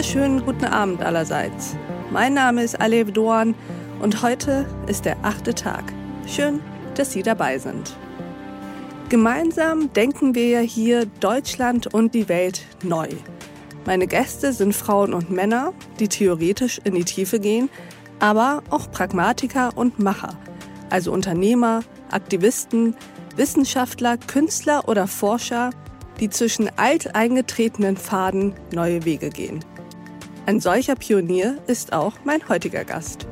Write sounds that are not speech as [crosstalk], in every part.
wunderschönen guten Abend allerseits. Mein Name ist Alev Doan und heute ist der achte Tag. Schön, dass Sie dabei sind. Gemeinsam denken wir hier Deutschland und die Welt neu. Meine Gäste sind Frauen und Männer, die theoretisch in die Tiefe gehen, aber auch Pragmatiker und Macher, also Unternehmer, Aktivisten, Wissenschaftler, Künstler oder Forscher, die zwischen alteingetretenen Pfaden neue Wege gehen. Ein solcher Pionier ist auch mein heutiger Gast.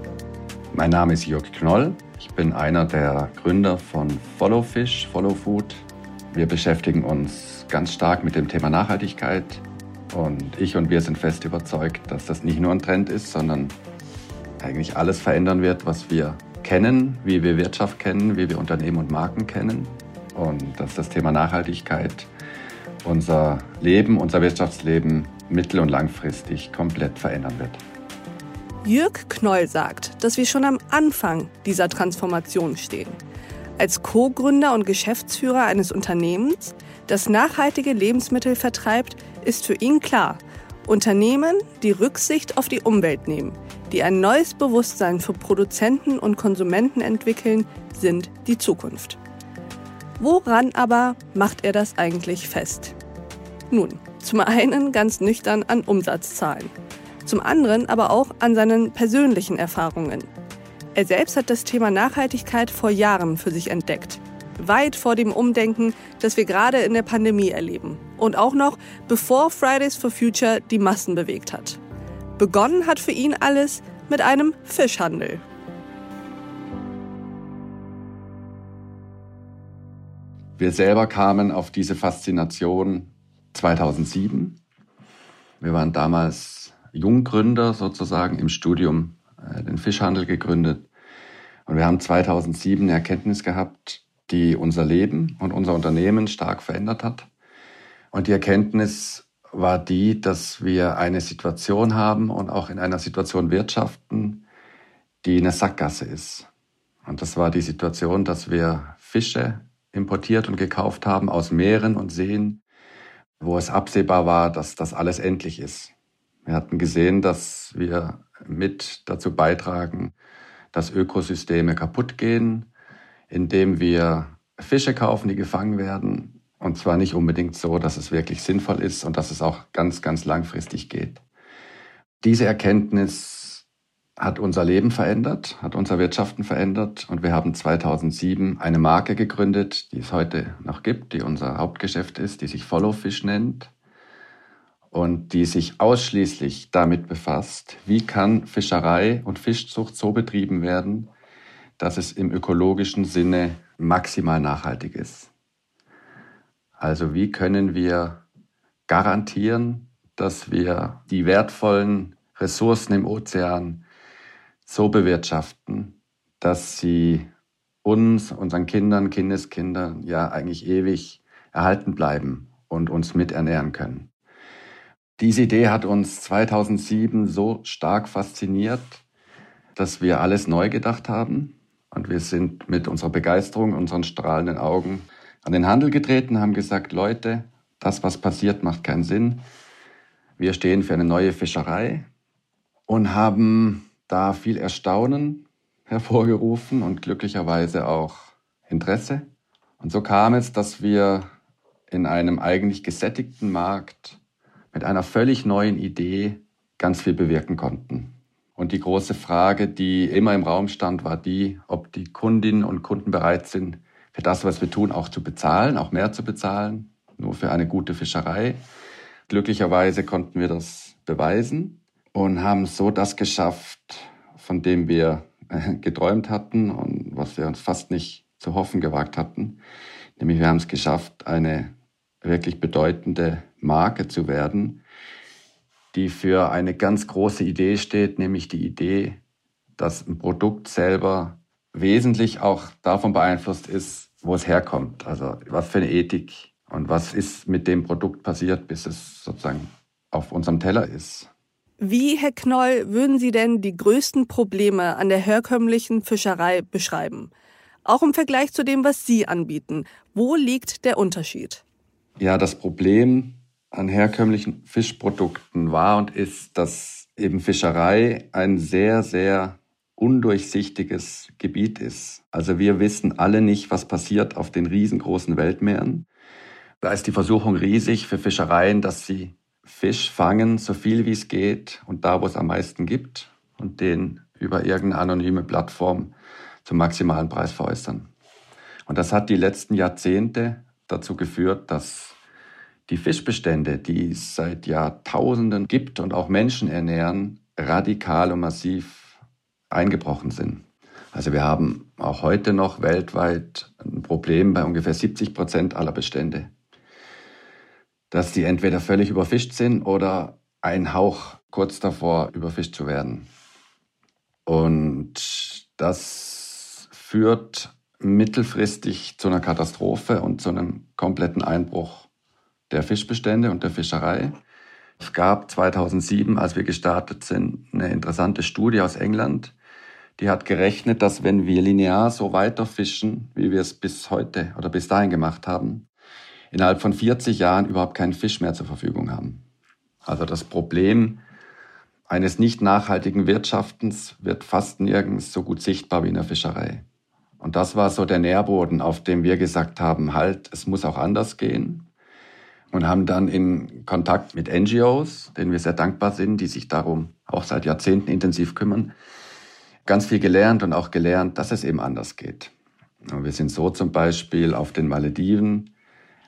Mein Name ist Jörg Knoll. Ich bin einer der Gründer von Follow Fish, Follow Food. Wir beschäftigen uns ganz stark mit dem Thema Nachhaltigkeit. Und ich und wir sind fest überzeugt, dass das nicht nur ein Trend ist, sondern eigentlich alles verändern wird, was wir kennen, wie wir Wirtschaft kennen, wie wir Unternehmen und Marken kennen. Und dass das Thema Nachhaltigkeit unser Leben, unser Wirtschaftsleben mittel- und langfristig komplett verändern wird. Jörg Knoll sagt, dass wir schon am Anfang dieser Transformation stehen. Als Co-Gründer und Geschäftsführer eines Unternehmens, das nachhaltige Lebensmittel vertreibt, ist für ihn klar, Unternehmen, die Rücksicht auf die Umwelt nehmen, die ein neues Bewusstsein für Produzenten und Konsumenten entwickeln, sind die Zukunft. Woran aber macht er das eigentlich fest? Nun, zum einen ganz nüchtern an Umsatzzahlen, zum anderen aber auch an seinen persönlichen Erfahrungen. Er selbst hat das Thema Nachhaltigkeit vor Jahren für sich entdeckt, weit vor dem Umdenken, das wir gerade in der Pandemie erleben und auch noch bevor Fridays for Future die Massen bewegt hat. Begonnen hat für ihn alles mit einem Fischhandel. Wir selber kamen auf diese Faszination 2007. Wir waren damals Junggründer sozusagen im Studium, äh, den Fischhandel gegründet. Und wir haben 2007 eine Erkenntnis gehabt, die unser Leben und unser Unternehmen stark verändert hat. Und die Erkenntnis war die, dass wir eine Situation haben und auch in einer Situation wirtschaften, die eine Sackgasse ist. Und das war die Situation, dass wir Fische importiert und gekauft haben aus Meeren und Seen, wo es absehbar war, dass das alles endlich ist. Wir hatten gesehen, dass wir mit dazu beitragen, dass Ökosysteme kaputt gehen, indem wir Fische kaufen, die gefangen werden. Und zwar nicht unbedingt so, dass es wirklich sinnvoll ist und dass es auch ganz, ganz langfristig geht. Diese Erkenntnis hat unser Leben verändert, hat unser Wirtschaften verändert und wir haben 2007 eine Marke gegründet, die es heute noch gibt, die unser Hauptgeschäft ist, die sich Follow Fish nennt und die sich ausschließlich damit befasst, wie kann Fischerei und Fischzucht so betrieben werden, dass es im ökologischen Sinne maximal nachhaltig ist. Also wie können wir garantieren, dass wir die wertvollen Ressourcen im Ozean so bewirtschaften, dass sie uns, unseren Kindern, Kindeskindern ja eigentlich ewig erhalten bleiben und uns miternähren können. Diese Idee hat uns 2007 so stark fasziniert, dass wir alles neu gedacht haben. Und wir sind mit unserer Begeisterung, unseren strahlenden Augen an den Handel getreten, haben gesagt, Leute, das, was passiert, macht keinen Sinn. Wir stehen für eine neue Fischerei und haben da viel Erstaunen hervorgerufen und glücklicherweise auch Interesse. Und so kam es, dass wir in einem eigentlich gesättigten Markt mit einer völlig neuen Idee ganz viel bewirken konnten. Und die große Frage, die immer im Raum stand, war die, ob die Kundinnen und Kunden bereit sind, für das, was wir tun, auch zu bezahlen, auch mehr zu bezahlen, nur für eine gute Fischerei. Glücklicherweise konnten wir das beweisen und haben so das geschafft, von dem wir äh, geträumt hatten und was wir uns fast nicht zu hoffen gewagt hatten. Nämlich wir haben es geschafft, eine wirklich bedeutende Marke zu werden, die für eine ganz große Idee steht, nämlich die Idee, dass ein Produkt selber wesentlich auch davon beeinflusst ist, wo es herkommt. Also was für eine Ethik und was ist mit dem Produkt passiert, bis es sozusagen auf unserem Teller ist. Wie, Herr Knoll, würden Sie denn die größten Probleme an der herkömmlichen Fischerei beschreiben? Auch im Vergleich zu dem, was Sie anbieten. Wo liegt der Unterschied? Ja, das Problem an herkömmlichen Fischprodukten war und ist, dass eben Fischerei ein sehr, sehr undurchsichtiges Gebiet ist. Also wir wissen alle nicht, was passiert auf den riesengroßen Weltmeeren. Da ist die Versuchung riesig für Fischereien, dass sie Fisch fangen, so viel wie es geht und da, wo es am meisten gibt und den über irgendeine anonyme Plattform zum maximalen Preis veräußern. Und das hat die letzten Jahrzehnte dazu geführt, dass die Fischbestände, die es seit Jahrtausenden gibt und auch Menschen ernähren, radikal und massiv eingebrochen sind. Also wir haben auch heute noch weltweit ein Problem bei ungefähr 70 Prozent aller Bestände, dass die entweder völlig überfischt sind oder ein Hauch kurz davor überfischt zu werden. Und das führt mittelfristig zu einer Katastrophe und zu einem kompletten Einbruch der Fischbestände und der Fischerei. Es gab 2007, als wir gestartet sind, eine interessante Studie aus England. Die hat gerechnet, dass wenn wir linear so weiter fischen, wie wir es bis heute oder bis dahin gemacht haben, innerhalb von 40 Jahren überhaupt keinen Fisch mehr zur Verfügung haben. Also das Problem eines nicht nachhaltigen Wirtschaftens wird fast nirgends so gut sichtbar wie in der Fischerei. Und das war so der Nährboden, auf dem wir gesagt haben, halt, es muss auch anders gehen und haben dann in Kontakt mit NGOs, denen wir sehr dankbar sind, die sich darum auch seit Jahrzehnten intensiv kümmern, ganz viel gelernt und auch gelernt, dass es eben anders geht. Und wir sind so zum Beispiel auf den Malediven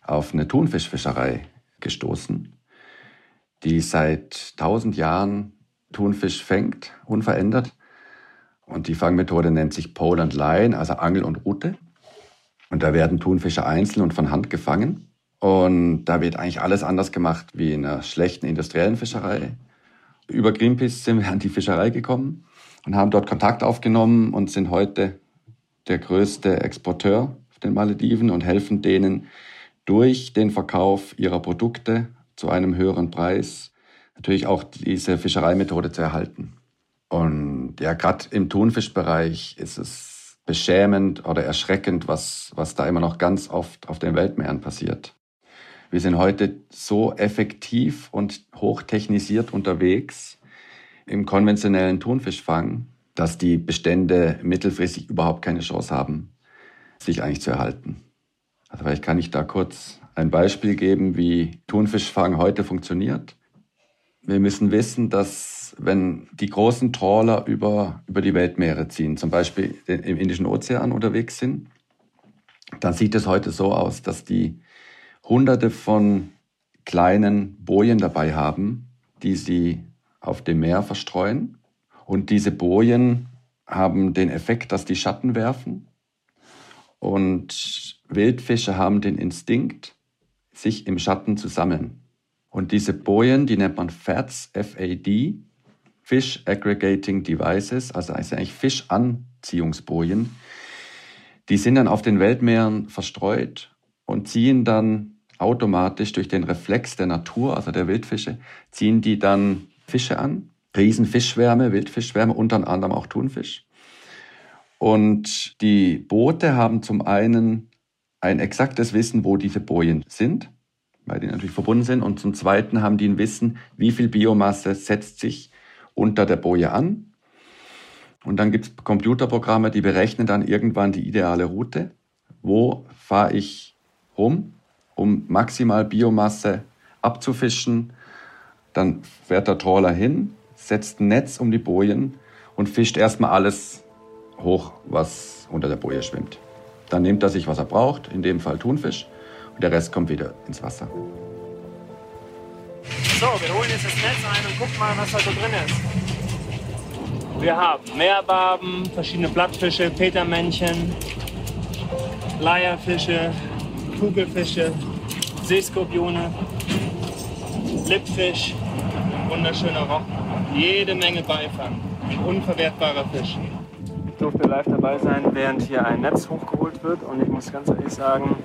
auf eine Thunfischfischerei gestoßen, die seit tausend Jahren Thunfisch fängt, unverändert. Und die Fangmethode nennt sich Pole and Line, also Angel und Rute. Und da werden Thunfische einzeln und von Hand gefangen. Und da wird eigentlich alles anders gemacht wie in einer schlechten industriellen Fischerei. Über Greenpeace sind wir an die Fischerei gekommen und haben dort Kontakt aufgenommen und sind heute der größte Exporteur auf den Malediven und helfen denen durch den Verkauf ihrer Produkte zu einem höheren Preis natürlich auch diese Fischereimethode zu erhalten. Und ja, gerade im Thunfischbereich ist es beschämend oder erschreckend, was, was da immer noch ganz oft auf den Weltmeeren passiert. Wir sind heute so effektiv und hochtechnisiert unterwegs im konventionellen Thunfischfang, dass die Bestände mittelfristig überhaupt keine Chance haben, sich eigentlich zu erhalten. Also vielleicht kann ich da kurz ein Beispiel geben, wie Thunfischfang heute funktioniert. Wir müssen wissen, dass wenn die großen Trawler über, über die Weltmeere ziehen, zum Beispiel im Indischen Ozean unterwegs sind, dann sieht es heute so aus, dass die hunderte von kleinen Bojen dabei haben, die sie auf dem Meer verstreuen. Und diese Bojen haben den Effekt, dass die Schatten werfen. Und Wildfische haben den Instinkt, sich im Schatten zu sammeln. Und diese Bojen, die nennt man FADs, F-A-D, Fish Aggregating Devices, also eigentlich Fischanziehungsbojen, die sind dann auf den Weltmeeren verstreut und ziehen dann automatisch durch den Reflex der Natur, also der Wildfische, ziehen die dann Fische an. Riesenfischschwärme, Wildfischschwärme, unter anderem auch Thunfisch. Und die Boote haben zum einen ein exaktes Wissen, wo diese Bojen sind, weil die natürlich verbunden sind. Und zum zweiten haben die ein Wissen, wie viel Biomasse setzt sich unter der Boje an. Und dann gibt es Computerprogramme, die berechnen dann irgendwann die ideale Route. Wo fahre ich rum? um maximal Biomasse abzufischen. Dann fährt der Trawler hin, setzt ein Netz um die Bojen und fischt erstmal alles hoch, was unter der Boje schwimmt. Dann nimmt er sich, was er braucht, in dem Fall Thunfisch, und der Rest kommt wieder ins Wasser. So, wir holen jetzt das Netz ein und gucken mal, was da so drin ist. Wir haben Meerbarben, verschiedene Blattfische, Petermännchen, Leierfische, Kugelfische, Seeskorpione, Lippfisch, wunderschöner Rochen, jede Menge Beifang, unverwertbarer Fisch. Ich durfte live dabei sein, während hier ein Netz hochgeholt wird und ich muss ganz ehrlich sagen,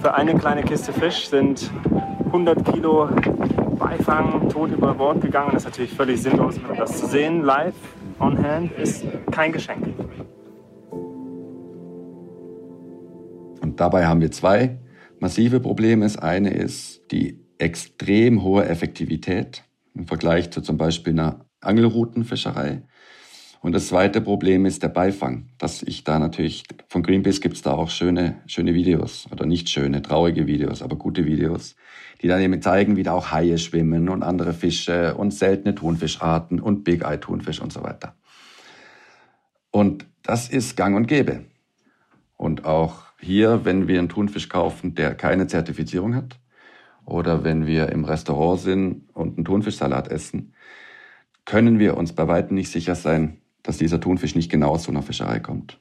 für eine kleine Kiste Fisch sind 100 Kilo Beifang tot über Bord gegangen. Das ist natürlich völlig sinnlos. Das zu sehen live on hand ist kein Geschenk. Und dabei haben wir zwei massive Probleme. Das eine ist die extrem hohe Effektivität im Vergleich zu zum Beispiel einer Angelroutenfischerei. Und das zweite Problem ist der Beifang, dass ich da natürlich, von Greenpeace gibt es da auch schöne, schöne Videos, oder nicht schöne, traurige Videos, aber gute Videos, die dann eben zeigen, wie da auch Haie schwimmen und andere Fische und seltene Thunfischarten und Big Eye Thunfisch und so weiter. Und das ist gang und gäbe. Und auch hier, wenn wir einen Thunfisch kaufen, der keine Zertifizierung hat, oder wenn wir im Restaurant sind und einen Thunfischsalat essen, können wir uns bei weitem nicht sicher sein, dass dieser Thunfisch nicht genau aus so einer Fischerei kommt.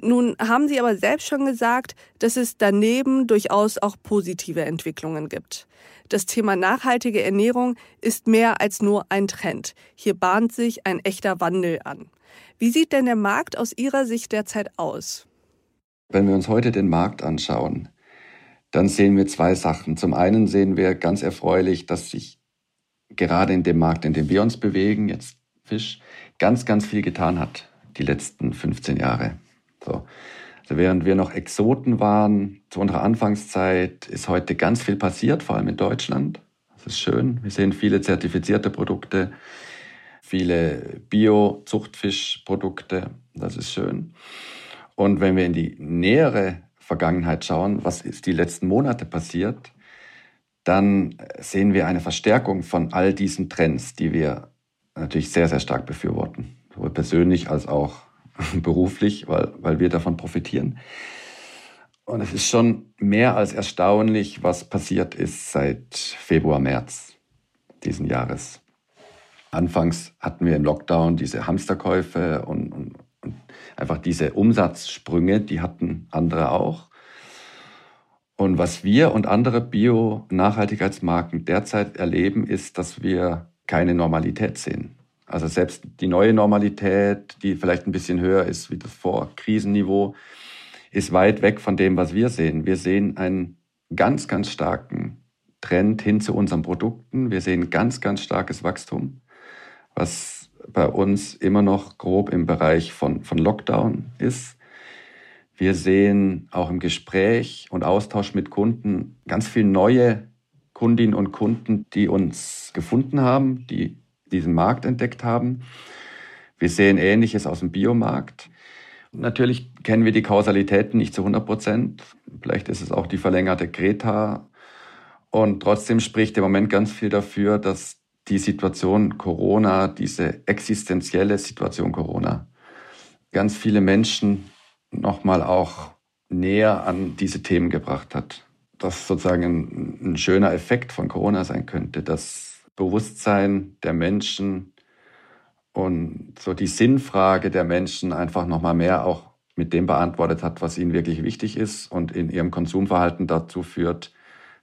Nun haben Sie aber selbst schon gesagt, dass es daneben durchaus auch positive Entwicklungen gibt. Das Thema nachhaltige Ernährung ist mehr als nur ein Trend. Hier bahnt sich ein echter Wandel an. Wie sieht denn der Markt aus Ihrer Sicht derzeit aus? Wenn wir uns heute den Markt anschauen, dann sehen wir zwei Sachen. Zum einen sehen wir ganz erfreulich, dass sich gerade in dem Markt, in dem wir uns bewegen, jetzt Fisch, ganz, ganz viel getan hat, die letzten 15 Jahre. So. Also während wir noch Exoten waren, zu unserer Anfangszeit, ist heute ganz viel passiert, vor allem in Deutschland. Das ist schön. Wir sehen viele zertifizierte Produkte, viele Bio-Zuchtfischprodukte. Das ist schön. Und wenn wir in die nähere Vergangenheit schauen, was ist die letzten Monate passiert, dann sehen wir eine Verstärkung von all diesen Trends, die wir natürlich sehr, sehr stark befürworten. Sowohl persönlich als auch [laughs] beruflich, weil, weil wir davon profitieren. Und es ist schon mehr als erstaunlich, was passiert ist seit Februar, März diesen Jahres. Anfangs hatten wir im Lockdown diese Hamsterkäufe und, und, und einfach diese Umsatzsprünge, die hatten andere auch. Und was wir und andere Bio-Nachhaltigkeitsmarken derzeit erleben, ist, dass wir keine Normalität sehen. Also selbst die neue Normalität, die vielleicht ein bisschen höher ist wie das Vor-Krisenniveau, ist weit weg von dem, was wir sehen. Wir sehen einen ganz, ganz starken Trend hin zu unseren Produkten. Wir sehen ganz, ganz starkes Wachstum, was bei uns immer noch grob im Bereich von, von Lockdown ist. Wir sehen auch im Gespräch und Austausch mit Kunden ganz viele neue Kundinnen und Kunden, die uns gefunden haben, die diesen Markt entdeckt haben. Wir sehen Ähnliches aus dem Biomarkt. Natürlich kennen wir die Kausalitäten nicht zu 100 Prozent. Vielleicht ist es auch die verlängerte Greta. Und trotzdem spricht im Moment ganz viel dafür, dass die Situation Corona, diese existenzielle Situation Corona, ganz viele Menschen nochmal auch näher an diese Themen gebracht hat. Das sozusagen ein, ein schöner Effekt von Corona sein könnte, das Bewusstsein der Menschen und so die Sinnfrage der Menschen einfach nochmal mehr auch mit dem beantwortet hat, was ihnen wirklich wichtig ist und in ihrem Konsumverhalten dazu führt,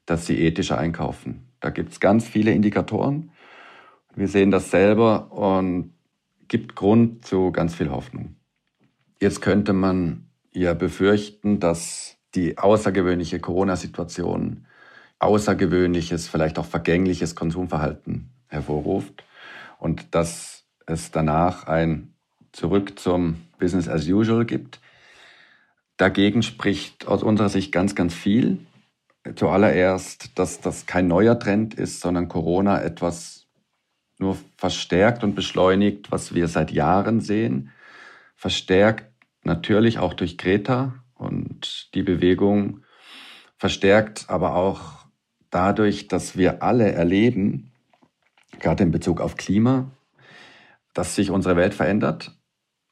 dass sie ethischer einkaufen. Da gibt es ganz viele Indikatoren. Wir sehen das selber und gibt Grund zu ganz viel Hoffnung. Jetzt könnte man ja befürchten, dass die außergewöhnliche Corona-Situation außergewöhnliches, vielleicht auch vergängliches Konsumverhalten hervorruft und dass es danach ein Zurück zum Business as usual gibt. Dagegen spricht aus unserer Sicht ganz, ganz viel. Zuallererst, dass das kein neuer Trend ist, sondern Corona etwas nur verstärkt und beschleunigt, was wir seit Jahren sehen. Verstärkt natürlich auch durch Greta und die Bewegung, verstärkt aber auch dadurch, dass wir alle erleben, gerade in Bezug auf Klima, dass sich unsere Welt verändert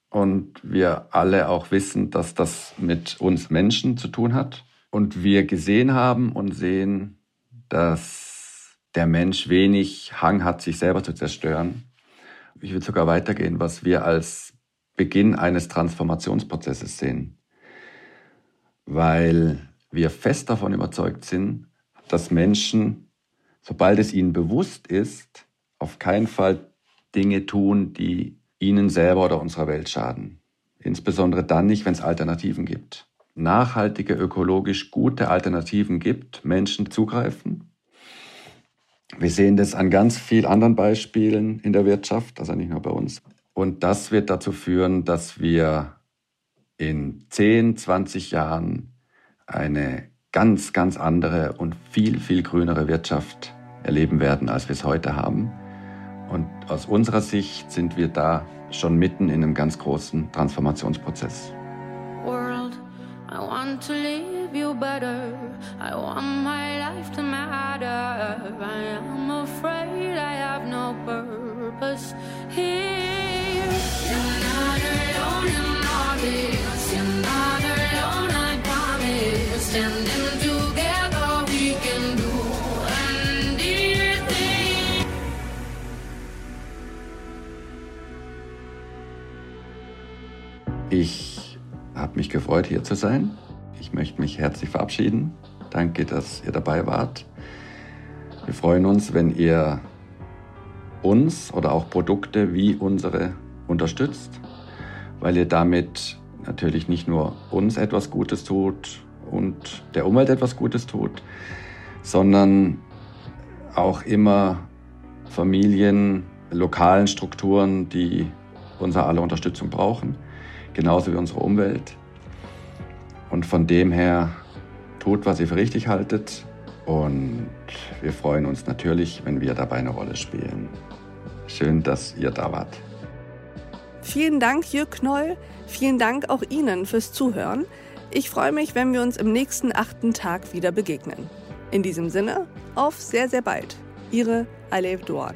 und wir alle auch wissen, dass das mit uns Menschen zu tun hat und wir gesehen haben und sehen, dass der Mensch wenig Hang hat, sich selber zu zerstören. Ich würde sogar weitergehen, was wir als Beginn eines Transformationsprozesses sehen, weil wir fest davon überzeugt sind, dass Menschen, sobald es ihnen bewusst ist, auf keinen Fall Dinge tun, die ihnen selber oder unserer Welt schaden. Insbesondere dann nicht, wenn es Alternativen gibt. Nachhaltige, ökologisch gute Alternativen gibt, Menschen zugreifen. Wir sehen das an ganz vielen anderen Beispielen in der Wirtschaft, also nicht nur bei uns. Und das wird dazu führen, dass wir in 10, 20 Jahren eine ganz, ganz andere und viel, viel grünere Wirtschaft erleben werden, als wir es heute haben. Und aus unserer Sicht sind wir da schon mitten in einem ganz großen Transformationsprozess. World, I want to live you better. I want my life to matter. I am afraid I have no purpose here. Ich habe mich gefreut, hier zu sein. Ich möchte mich herzlich verabschieden. Danke, dass ihr dabei wart. Wir freuen uns, wenn ihr uns oder auch Produkte wie unsere unterstützt, weil ihr damit natürlich nicht nur uns etwas Gutes tut und der Umwelt etwas Gutes tut, sondern auch immer Familien, lokalen Strukturen, die unsere aller Unterstützung brauchen, genauso wie unsere Umwelt. Und von dem her tut, was ihr für richtig haltet. Und wir freuen uns natürlich, wenn wir dabei eine Rolle spielen. Schön, dass ihr da wart. Vielen Dank, Jörg Knoll. Vielen Dank auch Ihnen fürs Zuhören. Ich freue mich, wenn wir uns im nächsten achten Tag wieder begegnen. In diesem Sinne, auf sehr, sehr bald. Ihre Alev Duan.